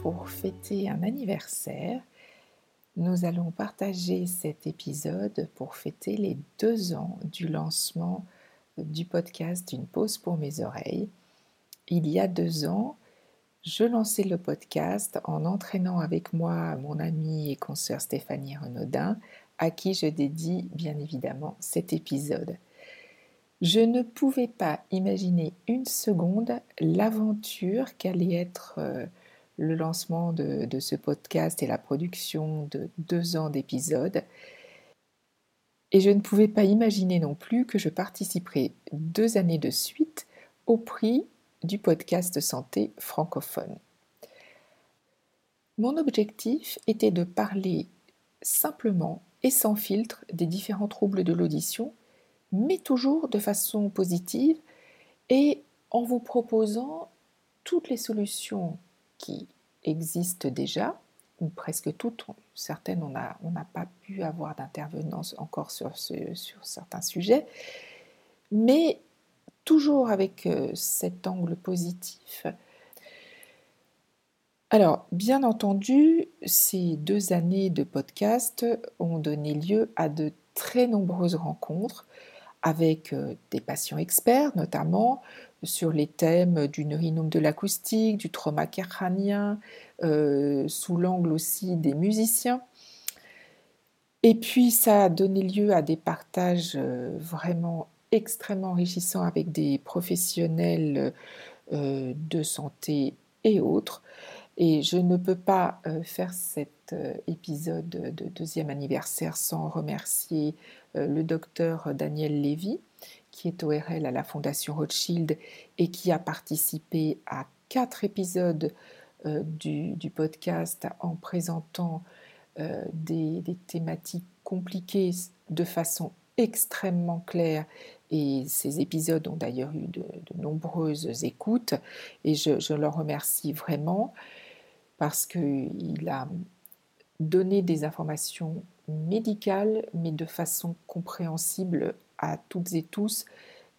Pour fêter un anniversaire. Nous allons partager cet épisode pour fêter les deux ans du lancement du podcast Une pause pour mes oreilles. Il y a deux ans, je lançais le podcast en entraînant avec moi mon amie et consoeur Stéphanie Renaudin, à qui je dédie bien évidemment cet épisode. Je ne pouvais pas imaginer une seconde l'aventure qu'allait être euh, le lancement de, ce podcast et la production de deux ans d'épisodes. Et je ne pouvais pas imaginer non plus que je participerais deux années de suite au prix du podcast santé francophone. Mon objectif était de parler simplement et sans filtre des différents troubles de l'audition mais toujours de façon positive et en vous proposant toutes les solutions existent déjà, ou presque toutes, certaines on n'a pas pu avoir d'intervenance encore sur, sur certains sujets, mais toujours avec euh, cet angle positif. Alors, bien entendu, ces deux années de podcast ont donné lieu à de très nombreuses rencontres avec euh, des patients experts, notamment sur les thèmes du neurinome de l'acoustique, du trauma crânien, euh, sous l'angle aussi des musiciens. Et puis ça a donné lieu à des partages euh, vraiment extrêmement enrichissants avec des professionnels de santé et autres. Et je ne peux pas faire cet épisode de deuxième anniversaire sans remercier euh, le docteur Daniel Lévy, qui est ORL à la Fondation Rothschild et qui a participé à quatre épisodes euh, du, podcast en présentant euh, des, thématiques compliquées de façon extrêmement claire. Et ces épisodes ont d'ailleurs eu de, nombreuses écoutes. Et je, je le remercie vraiment parce qu'il a donné des informations médicale, mais de façon compréhensible à toutes et tous,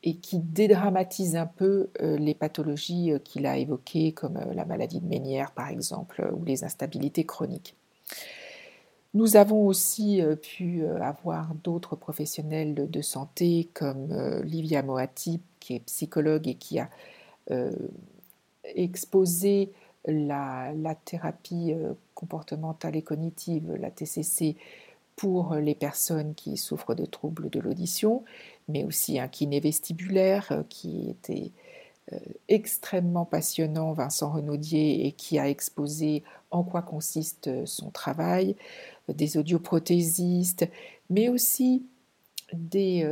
et qui dédramatise un peu euh, les pathologies euh, qu'il a évoquées, comme euh, la maladie de Ménière par exemple, ou les instabilités chroniques. Nous avons aussi pu avoir d'autres professionnels de, santé comme Livia Moati, qui est psychologue et qui a exposé la, thérapie comportementale et cognitive, la TCC, pour les personnes qui souffrent de troubles de l'audition, mais aussi un kiné vestibulaire euh, qui était euh, extrêmement passionnant, Vincent Renaudier, et qui a exposé en quoi consiste euh, son travail, des audioprothésistes, mais aussi des,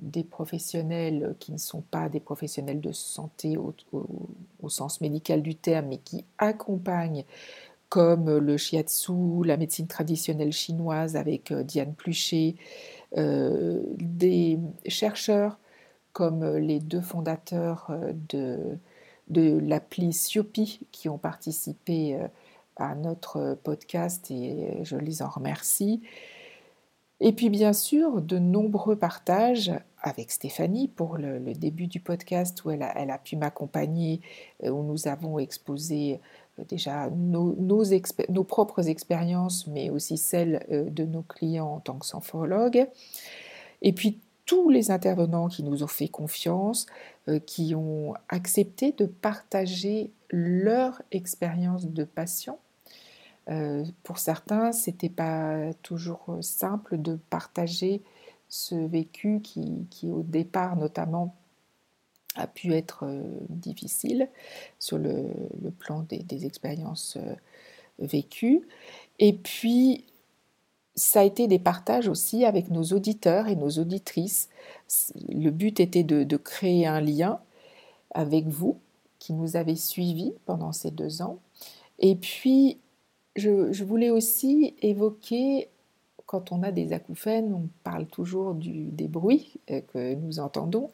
des professionnels qui ne sont pas des professionnels de santé au, sens médical du terme, mais qui accompagnent comme le shiatsu, la médecine traditionnelle chinoise avec euh, Diane Pluchet, euh, des chercheurs comme les deux fondateurs euh, de, de l'appli Siopi qui ont participé à notre podcast et je les en remercie. Et puis bien sûr, de nombreux partages avec Stéphanie pour le, début du podcast où elle a, pu m'accompagner, où nous avons exposé déjà nos, nos, propres expériences, mais aussi celles euh, de nos clients en tant que sophrologues. Et puis tous les intervenants qui nous ont fait confiance, euh, qui ont accepté de partager leur expérience de patient. Euh, pour certains, c'était pas toujours simple de partager ce vécu qui, au départ notamment a pu être euh, difficile sur le, plan des, expériences euh, vécues. Et puis, ça a été des partages aussi avec nos auditeurs et nos auditrices. Le but était de, créer un lien avec vous qui nous avez suivis pendant ces deux ans. Et puis, je, voulais aussi évoquer, quand on a des acouphènes, on parle toujours des bruits euh, que nous entendons.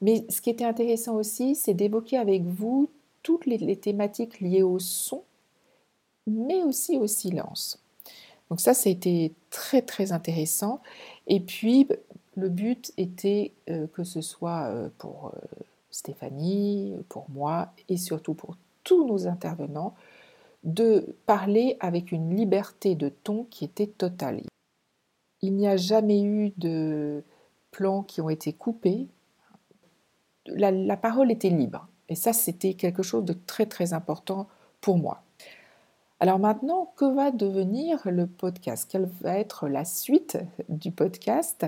Mais ce qui était intéressant aussi, c'est d'évoquer avec vous toutes les, thématiques liées au son, mais aussi au silence. Donc ça, c'était très très intéressant. Et puis, le but était euh, que ce soit euh, pour Stéphanie, pour moi, et surtout pour tous nos intervenants de parler avec une liberté de ton qui était totale. Il n'y a jamais eu de plans qui ont été coupés. La, parole était libre. Et ça, c'était quelque chose de très très important pour moi. Alors maintenant, que va devenir le podcast? Quelle va être la suite du podcast?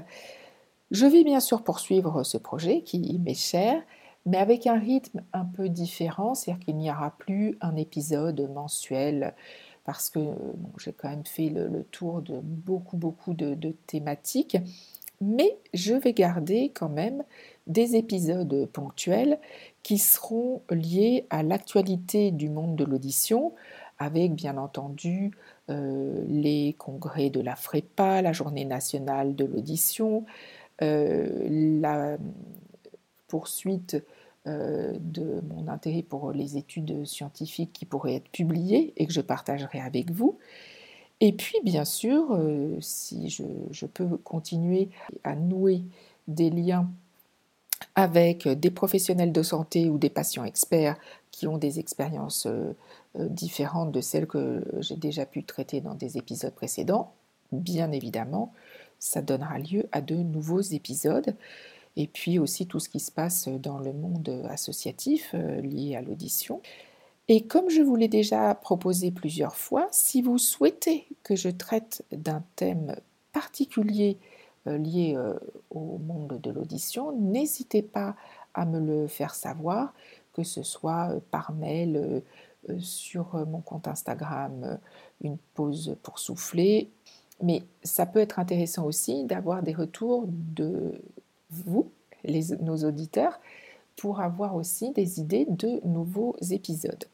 Je vais bien sûr poursuivre ce projet qui m'est cher, mais avec un rythme un peu différent, c'est-à-dire qu'il n'y aura plus un épisode mensuel parce que j'ai quand même fait le, tour de beaucoup beaucoup de, thématiques, mais je vais garder quand même des épisodes ponctuels qui seront liés à l'actualité du monde de l'audition, avec bien entendu euh, les congrès de la FREPA, la journée nationale de l'audition, euh, la poursuite euh, de mon intérêt pour les études scientifiques qui pourraient être publiées et que je partagerai avec vous. Et puis, bien sûr, si je, je, peux continuer à nouer des liens avec des professionnels de santé ou des patients experts qui ont des expériences euh, différentes de celles que j'ai déjà pu traiter dans des épisodes précédents, bien évidemment, ça donnera lieu à de nouveaux épisodes. Et puis aussi tout ce qui se passe dans le monde associatif euh, lié à l'audition. Et comme je vous l'ai déjà proposé plusieurs fois, si vous souhaitez que je traite d'un thème particulier euh, lié au monde de l'audition, n'hésitez pas à me le faire savoir, que ce soit par mail, euh, sur euh, mon compte Instagram euh, une pause pour souffler. Mais ça peut être intéressant aussi d'avoir des retours de vous, nos auditeurs, pour avoir aussi des idées de nouveaux épisodes.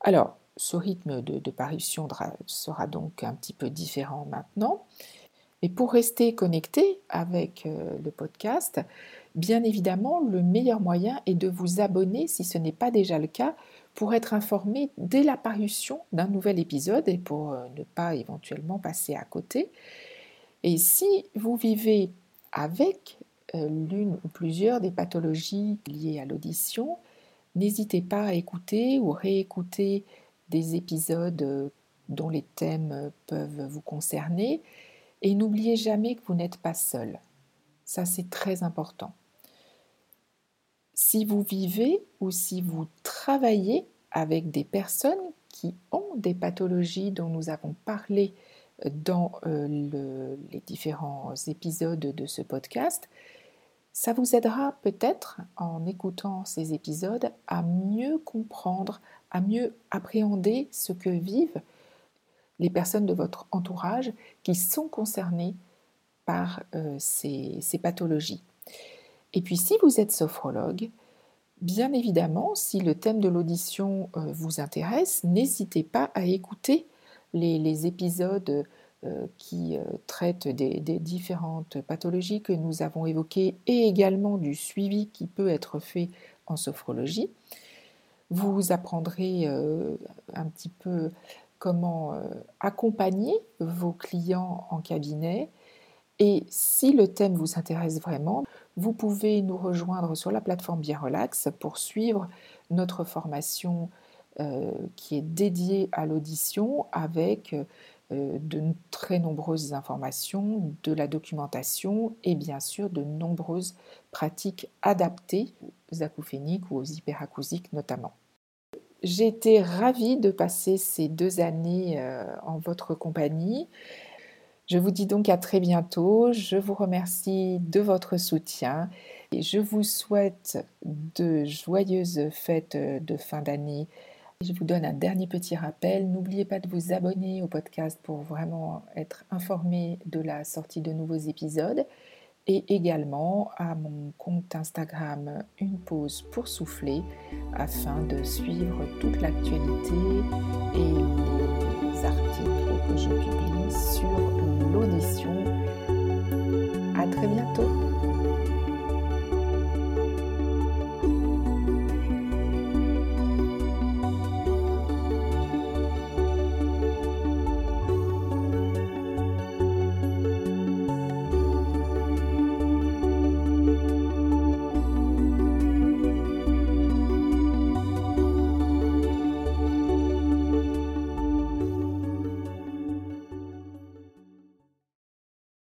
Alors, ce rythme de, de parution sera donc un petit peu différent maintenant. Et pour rester connecté avec le podcast, bien évidemment, le meilleur moyen est de vous abonner, si ce n'est pas déjà le cas, pour être informé dès la parution d'un nouvel épisode et pour euh, ne pas éventuellement passer à côté. Et si vous vivez avec euh, l'une ou plusieurs des pathologies liées à l'audition, n'hésitez pas à écouter ou réécouter des épisodes euh, dont les thèmes peuvent vous concerner. Et n'oubliez jamais que vous n'êtes pas seul. Ça, c'est très important. Si vous vivez ou si vous travaillez avec des personnes qui ont des pathologies dont nous avons parlé dans euh, les différents épisodes de ce podcast, ça vous aidera peut-être en écoutant ces épisodes à mieux comprendre, à mieux appréhender ce que vivent les personnes de votre entourage qui sont concernées par euh, ces pathologies. Et puis si vous êtes sophrologue, bien évidemment, si le thème de l'audition euh, vous intéresse, n'hésitez pas à écouter les, épisodes qui euh, traitent des, différentes pathologies que nous avons évoquées et également du suivi qui peut être fait en sophrologie. Vous apprendrez un petit peu comment accompagner vos clients en cabinet et si le thème vous intéresse vraiment, vous pouvez nous rejoindre sur la plateforme Bien Relax pour suivre notre formation euh, qui est dédiée à l'audition avec euh, de très nombreuses informations, de la documentation et bien sûr de nombreuses pratiques adaptées aux acouphéniques ou aux hyperacousiques notamment. J'ai été ravie de passer ces deux années euh, en votre compagnie. Je vous dis donc à très bientôt. Je vous remercie de votre soutien et je vous souhaite de joyeuses fêtes de fin d'année. Je vous donne un dernier petit rappel. N'oubliez pas de vous abonner au podcast pour vraiment être informé de la sortie de nouveaux épisodes et également à mon compte Instagram Une pause pour souffler afin de suivre toute l'actualité et les articles que je publie sur l'audition. À très bientôt.